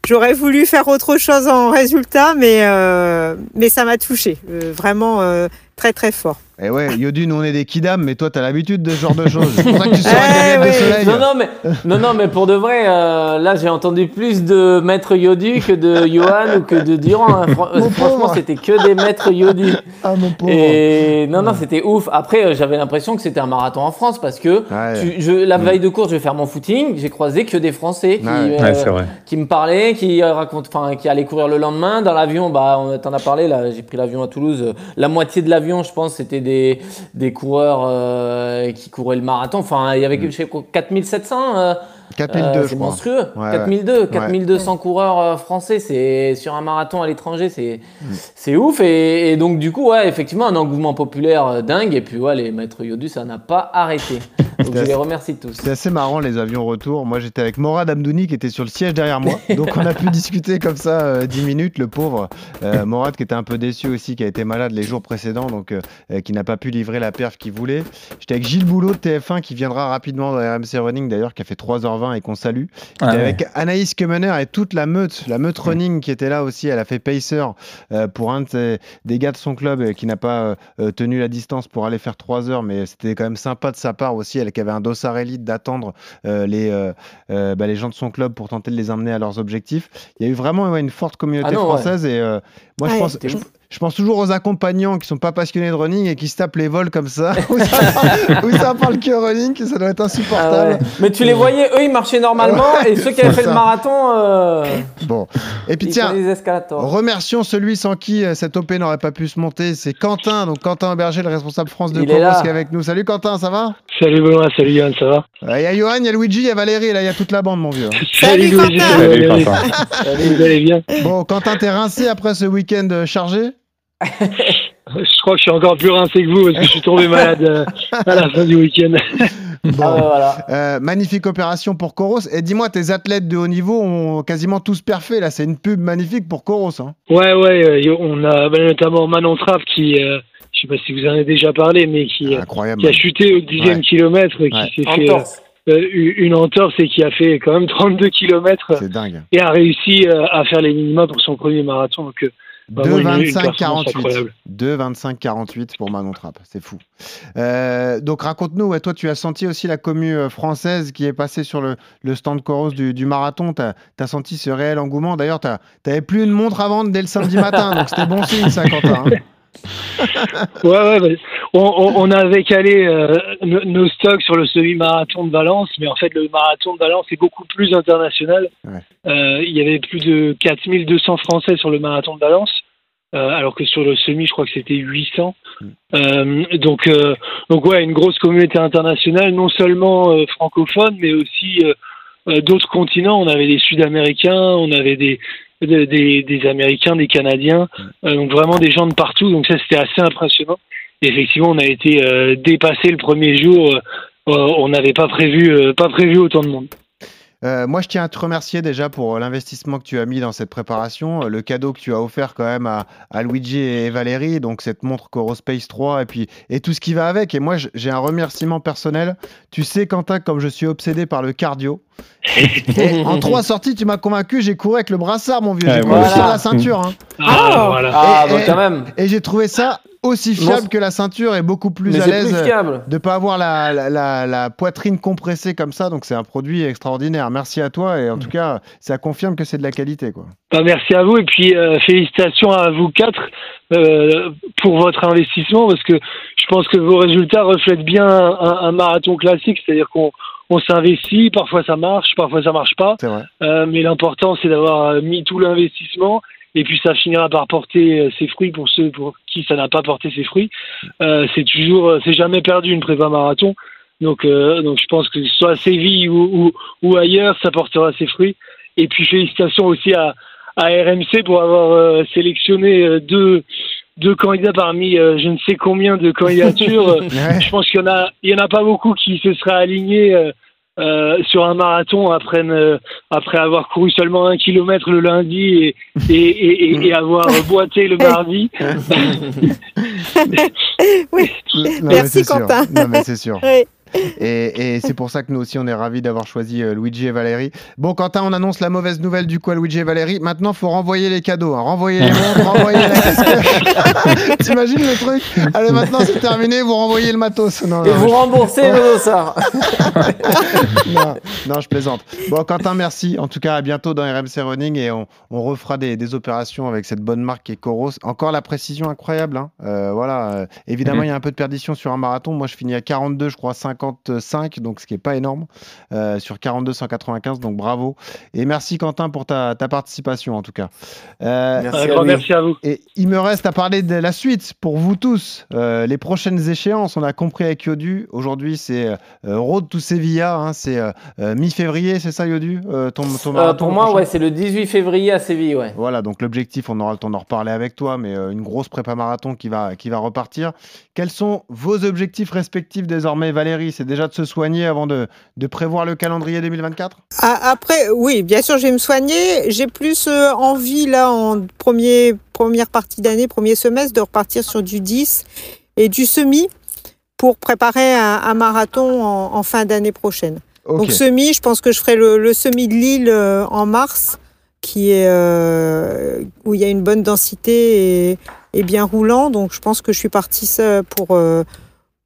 J: j'aurais voulu faire autre chose en résultat, mais, euh, mais ça m'a touché. Euh, vraiment euh, très très fort.
C: Et ouais, Yodu, nous on est des kidam, mais toi t'as l'habitude de ce genre de choses. *laughs* C'est pour ça que tu des
J: Eh oui.
C: soleil.
D: Non, non, mais, non, non, mais pour de vrai, euh, là, j'ai entendu plus de maître Yodu que de Johan ou que de Durand. hein. Fran- euh,
C: Mon
D: franchement, c'était que des maîtres Yodu.
C: Ah mon pauvre.
D: Et non, non, c'était ouf. Après, euh, j'avais l'impression que c'était un marathon en France parce que
C: Ouais.
D: tu- je, la veille de course, je vais faire mon footing. J'ai croisé que des Français qui,
C: Ouais.
D: euh,
A: Ouais,
D: me parlaient, qui racontent, qui allaient courir le lendemain. Dans l'avion, bah, on t'en a parlé. Là, j'ai pris l'avion à Toulouse. La moitié de l'avion, je pense, c'était des, des coureurs euh, qui couraient le marathon. Enfin, il y avait je sais, quoi, 4700. Euh,
C: 4002,
D: euh, c'est monstrueux.
C: Ouais,
D: 4002, 4200 coureurs euh, français, c'est sur un marathon à l'étranger, c'est
C: Mm.
D: c'est ouf. Et, et donc du coup, ouais, effectivement, un engouement populaire euh, dingue. Et puis ouais, les maîtres Yodu, ça n'a pas arrêté. *laughs* Donc je les remercie tous.
C: C'est assez marrant les avions retour. Moi j'étais avec Morad Amdouni qui était sur le siège derrière moi. *laughs* Donc on a pu discuter comme ça euh, 10 minutes, le pauvre. Euh, Morad qui était un peu déçu aussi, qui a été malade les jours précédents, donc qui n'a pas pu livrer la perf qu'il voulait. J'étais avec Gilles Boulot de TF1 qui viendra rapidement dans RMC Running d'ailleurs, qui a fait 3h20 et qu'on salue.
A: Ah ouais.
C: avec Anaïs Kemener et toute la meute, la meute running qui était là aussi. Elle a fait pacer euh, pour un de ses- des gars de son club euh, qui n'a pas euh, euh, tenu la distance pour aller faire 3 heures, mais c'était quand même sympa de sa part aussi. Elle qui avait un dossard élite d'attendre euh, les, euh, euh, bah, les gens de son club pour tenter de les emmener à leurs objectifs. Il y a eu vraiment ouais, une forte communauté
D: Ah non, ouais.
C: française et euh, moi je
J: Ouais.
C: pense. Je. Je pense toujours aux accompagnants qui sont pas passionnés de running et qui se tapent les vols comme ça, *laughs* où ça parle, où ça parle que running, que ça doit être
D: Ah
C: insupportable.
D: ouais. Mais tu les voyais, eux, ils marchaient normalement, et ceux qui avaient fait
C: ça.
D: le marathon, euh,
C: Bon, et puis
D: ils
C: tiens. Remercions celui sans qui euh, cette OP n'aurait pas pu se monter, c'est Quentin, donc Quentin Auberger, le responsable France de
D: là.
C: qui est avec nous. Salut Quentin, ça va?
B: Salut Benoît, salut Yann, ça va?
C: Euh, Il y a Johan, il y a Luigi, il y a Valérie, là il y a toute la bande mon vieux.
J: Salut,
B: salut.
A: Quentin.
B: Salut, vous allez bien?
C: Bon, Quentin, t'es rincé après ce week-end chargé?
B: Je crois que je suis encore plus rincé que vous parce que je suis tombé malade euh, à la fin du week-end.
C: Bon,
D: Ah voilà.
C: euh, magnifique opération pour Coros. Et dis-moi, tes athlètes de haut niveau ont quasiment tous perfait, là c'est une pub magnifique pour Coros. Hein.
B: Ouais, ouais, euh, on a bah, notamment Manon Trapp qui, euh, je sais pas si vous en avez déjà parlé, mais qui,
C: Incroyable.
B: qui a chuté au dixième
C: Ouais.
B: kilomètre, qui
C: Ouais.
B: s'est fait une entorse et qui a fait quand même 32 kilomètres
C: C'est dingue.
B: et a réussi euh, à faire les minima pour son premier marathon. Donc, euh, Vraiment une- une
C: 2,25
B: performance
C: 48.
B: incroyable.
C: 2,25 48 pour Manon Trapp, c'est fou. Euh, donc raconte-nous, ouais, toi tu as senti aussi la commu euh, française qui est passée sur le, le stand Coros du, du marathon. Tu as, senti ce réel engouement. D'ailleurs, tu n'avais plus une montre à vendre dès le samedi matin, donc c'était bon signe ça, Quentin. hein. *laughs*
B: Ouais, ouais, bah, on, on- on avait calé euh, nos, nos stocks sur le semi-marathon de Valence, mais en fait, le marathon de Valence est beaucoup plus international.
C: Ouais.
B: Euh, il y avait plus de 4200 Français sur le marathon de Valence, euh, alors que sur le semi, je crois que c'était 800. Euh, donc, donc ouais, une grosse communauté internationale, non seulement francophone, mais aussi d'autres continents. On avait des Sud-Américains, on avait des, des, des- des Américains, des Canadiens, euh, donc vraiment des gens de partout. Donc ça, c'était assez impressionnant. Et effectivement, on a été euh, dépassé le premier jour. Euh, euh, on n'avait pas prévu, pas prévu autant de monde.
C: Euh, moi, je tiens à te remercier déjà pour l'investissement que tu as mis dans cette préparation, le cadeau que tu as offert quand même à, à Luigi et Valérie, donc cette montre Coro Space 3 et puis et tout ce qui va avec. Et moi, j'ai un remerciement personnel. Tu sais, Quentin, comme je suis obsédé par le cardio. Et, *laughs* en trois sorties, tu m'as convaincu. J'ai couru avec le brassard, mon vieux.
A: Ouais,
C: J'ai couru sur la ceinture. hein.
B: Ah, voilà.
D: Ah,
C: Et-
D: bah
C: et-
D: quand même.
C: Et j'ai trouvé ça aussi
D: Non,
C: fiable que la ceinture et beaucoup plus
D: Mais
C: à l'aise. de pas avoir la, la, la- la poitrine compressée comme ça. Donc c'est un produit extraordinaire. Merci à toi et en tout cas, ça confirme que c'est de la qualité. Quoi.
B: Bah, merci à vous et puis euh, félicitations à vous quatre euh, pour votre investissement parce que je pense que vos résultats reflètent bien un, un marathon classique, c'est-à-dire qu'on on s'investit, parfois ça marche, parfois ça marche pas. Euh, mais l'important c'est d'avoir euh, mis tout l'investissement et puis ça finira par porter euh, ses fruits pour ceux pour qui ça n'a pas porté ses fruits. Euh, c'est toujours, euh, c'est jamais perdu une prépa marathon. Donc, euh, donc je pense que ce soit à Séville ou, ou, ou ailleurs, ça portera ses fruits. Et puis félicitations aussi à, à RMC pour avoir euh, sélectionné deux, deux candidats parmi euh, je ne sais combien de candidatures. *laughs* Euh,
C: Ouais.
B: je pense qu'il y en a, il y en a pas beaucoup qui se seraient alignés euh, euh, sur un marathon après, ne- après avoir couru seulement un kilomètre le lundi et, et, et, et- et avoir *laughs* boité le mardi. *laughs*
J: Oui.
C: Non,
J: Merci. Quentin.
C: Non, mais c'est sûr.
J: Oui.
C: Et, et c'est pour ça que nous aussi, on est ravis d'avoir choisi euh, Luigi et Valérie. Bon, Quentin, on annonce la mauvaise nouvelle du coup à Luigi et Valérie. Maintenant, faut renvoyer les cadeaux, hein. renvoyer les montres, *laughs* renvoyer la *laughs* T'imagines le truc? Allez, maintenant c'est terminé, vous renvoyez le matos.
D: Non, et vous remboursez le dossard. *laughs*
C: non, non, je plaisante. Bon, Quentin, merci. En tout cas, à bientôt dans RMC Running et on, on refera des, des, opérations avec cette bonne marque qui est Coros. Encore la précision incroyable. Hein. Euh, voilà. Euh, évidemment, il y a un peu de perdition sur un marathon. Moi, je finis à 42, je crois 55, donc ce qui est pas énorme euh, sur 42 195. Donc bravo et merci Quentin pour ta, ta participation en tout cas.
B: Euh, merci, à merci, à vous.
C: Et il me reste à parler de la suite pour vous tous. Euh, les prochaines échéances, on a compris avec Yodu. Aujourd'hui, c'est Road to Sevilla. Hein, c'est mi-février, c'est ça Yodu ton, ton
D: Pour moi, ouais, c'est le 18 février à Séville. Ouais.
C: Voilà, donc l'objectif, on aura le temps d'en reparler avec toi, mais une grosse prépa marathon qui va, qui va repartir. Quels sont vos objectifs respectifs désormais, Valérie? C'est déjà de se soigner avant de, de prévoir le calendrier 2024
J: Après, oui, bien sûr, je vais me soigner. J'ai plus euh, envie, là, en premier, première partie d'année, premier semestre, de repartir sur du 10 et du semi pour préparer un, marathon en, fin d'année prochaine. Donc, semi, je pense que je ferai le, semi de Lille euh, en mars, qui est, euh, où il y a une bonne densité et, et, bien roulant. Donc, je pense que je suis partie pour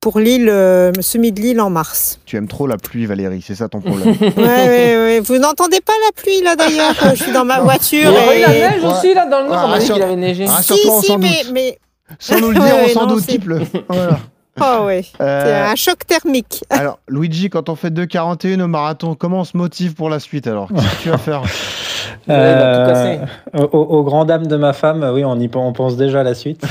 J: pour l'île, euh, semi de l'île en mars.
C: Tu aimes trop la pluie, Valérie, c'est ça ton *laughs* problème.
J: ouais, ouais, ouais. Vous n'entendez pas la pluie là d'ailleurs Je suis dans ma voiture.
D: Il y a la neige aussi là dans le nord. on m'a dit qu'il avait neigé.
J: Si, si, mais, mais,
C: Sans nous le dire, *laughs* on s'en doute qu'il pleut. *laughs* Voilà. *laughs*
J: Oh oui, euh, c'est un choc thermique. *laughs*
C: alors, Luigi, quand on fait 2,41 au marathon, comment on se motive pour la suite alors? Qu'est-ce que tu vas faire?
A: Euh, au, grand dame de ma femme, oui, on, y, on pense déjà à la suite.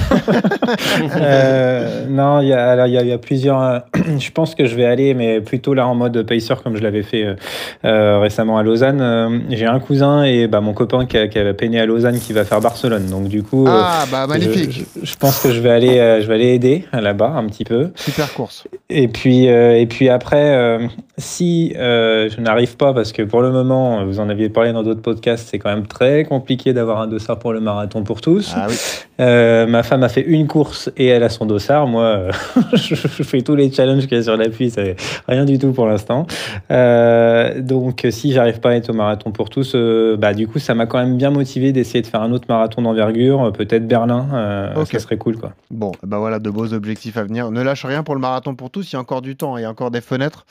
A: *laughs* euh, non, il y, a, y, y a plusieurs. *clears throat* je pense que je vais aller, mais plutôt là en mode pacer comme je l'avais fait euh, récemment à Lausanne. Euh, j'ai un cousin et bah, mon copain qui, a, qui avait peiné à Lausanne qui va faire Barcelone. Donc du coup,
C: ah, bah, magnifique.
A: Je, je, pense que je vais aller, je vais aller aider là-bas un petit peu.
C: Super course.
A: Et puis, et puis après, si je n'arrive pas, parce que pour le moment, vous en aviez parlé dans d'autres podcasts c'est quand même très compliqué d'avoir un dossard pour le marathon pour tous.
C: Ah
A: euh, ma femme a fait une course et elle a son dossard. Moi, euh, *laughs* je fais tous les challenges qu'il y a sur l'appui, c'est rien du tout pour l'instant. Euh, donc, si j'arrive pas à être au marathon pour tous, bah, du coup, ça m'a quand même bien motivé d'essayer de faire un autre marathon d'envergure, peut-être Berlin. Ça serait cool, quoi.
C: Bon, bah voilà, de beaux objectifs à venir. Ne lâche rien pour le marathon pour tous. Il y a encore du temps, il y a encore des fenêtres.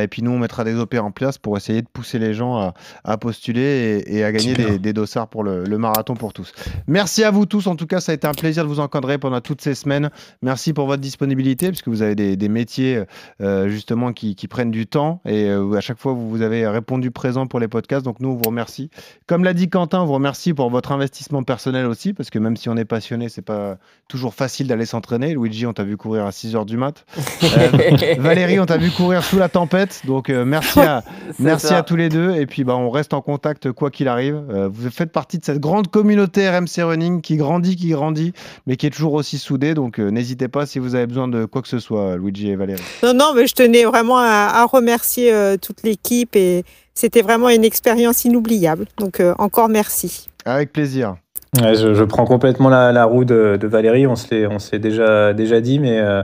C: Et puis nous, on mettra des opérations en place pour essayer de pousser les gens à, postuler et, à gagner des, dossards pour le, marathon pour tous. Merci à vous tous. En tout cas, ça a été un plaisir de vous encadrer pendant toutes ces semaines. Merci pour votre disponibilité, puisque vous avez des, métiers euh, justement qui, prennent du temps et euh, à chaque fois vous, avez répondu présent pour les podcasts. Donc nous, on vous remercie. Comme l'a dit Quentin, on vous remercie pour votre investissement personnel aussi, parce que même si on est passionné, c'est pas toujours facile d'aller s'entraîner. Luigi, on t'a vu courir à 6 h du mat. Euh, *laughs* Valérie, on t'a vu courir sous la tempête. Donc merci à merci à tous les deux. Et puis bah on reste en contact quoi qu'il arrive. Euh, vous faites partie de cette grande communauté RMC Running qui grandit, qui grandit, mais qui est toujours aussi soudée. Donc euh, n'hésitez pas si vous avez besoin de quoi que ce soit, Luigi et Valérie.
J: Non, non, mais je tenais vraiment à, remercier euh, toute l'équipe et c'était vraiment une expérience inoubliable. Donc encore merci.
C: Avec plaisir.
A: je, prends complètement la, roue de, Valérie, on se l'est déjà, déjà dit, mais euh,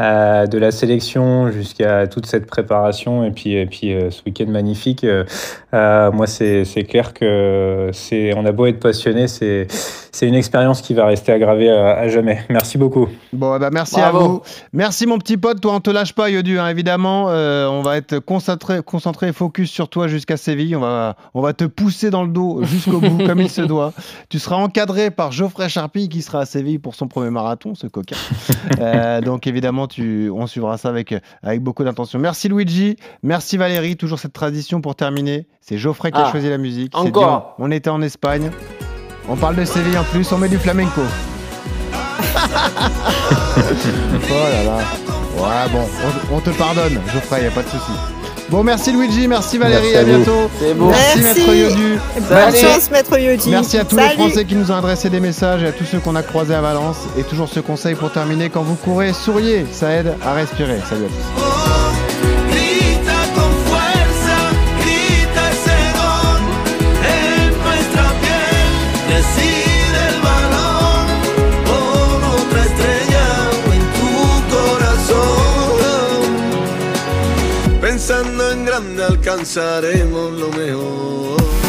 A: de la sélection jusqu'à toute cette préparation et puis, et puis euh, ce week-end magnifique. Euh, moi, c'est clair que c'est, on a beau être passionné, c'est c'est une expérience qui va rester aggravée à, jamais. Merci beaucoup.
C: Bon, bah merci à vous. Merci mon petit pote. Toi, on te lâche pas, Yodu, hein, évidemment. on va être concentré, concentré focus sur toi jusqu'à Séville. On va, on va te pousser dans le dos jusqu'au bout, comme il se doit. Tu seras encadré par Geoffrey Charpie, qui sera à Séville pour son premier marathon, ce coquin. donc, évidemment, tu, on suivra ça avec, avec beaucoup d'intention. Merci Luigi, merci Valérie, toujours cette tradition pour terminer. C'est Geoffrey qui a ah, choisi la musique.
D: Encore.
C: On était en Espagne. On parle de Séville en plus, on met du flamenco. *laughs* oh là là. Ouais, bon, on, te pardonne, Geoffrey, y a pas de souci. Bon, merci Luigi, merci Valérie, à, bientôt.
J: Merci,
C: Maître Yodu.
J: Bonne chance Maître Yodu.
C: Merci à tous les Français qui nous ont adressé des messages et à tous ceux qu'on a croisés à Valence. Et toujours ce conseil pour terminer, quand vous courez, souriez, ça aide à respirer. Salut à tous.
K: Decir el balón con otra estrella en tu corazón, pensando en grande alcanzaremos lo mejor.